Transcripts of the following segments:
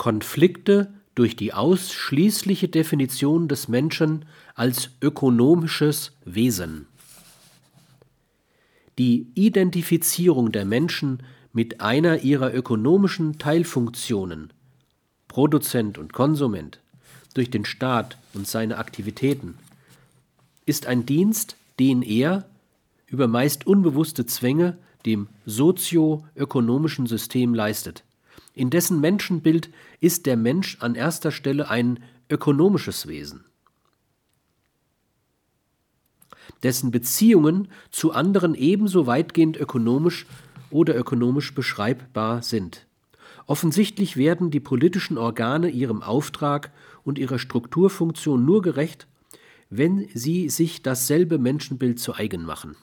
Konflikte durch die ausschließliche Definition des Menschen als ökonomisches Wesen. Die Identifizierung der Menschen mit einer ihrer ökonomischen Teilfunktionen Produzent und Konsument durch den Staat und seine Aktivitäten ist ein Dienst, den er über meist unbewusste Zwänge dem sozioökonomischen System leistet. In dessen Menschenbild ist der Mensch an erster Stelle ein ökonomisches Wesen, dessen Beziehungen zu anderen ebenso weitgehend ökonomisch oder ökonomisch beschreibbar sind. Offensichtlich werden die politischen Organe ihrem Auftrag und ihrer Strukturfunktion nur gerecht, wenn sie sich dasselbe Menschenbild zu eigen machen.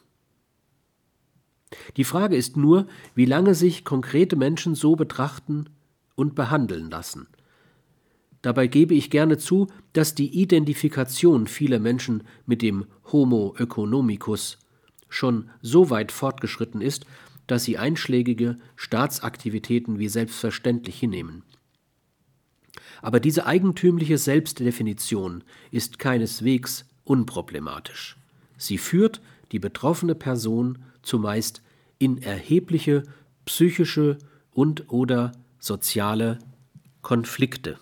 Die Frage ist nur, wie lange sich konkrete Menschen so betrachten und behandeln lassen. Dabei gebe ich gerne zu, dass die Identifikation vieler Menschen mit dem Homo economicus schon so weit fortgeschritten ist, dass sie einschlägige Staatsaktivitäten wie selbstverständlich hinnehmen. Aber diese eigentümliche Selbstdefinition ist keineswegs unproblematisch. Sie führt die betroffene Person zumeist in erhebliche psychische und oder soziale Konflikte.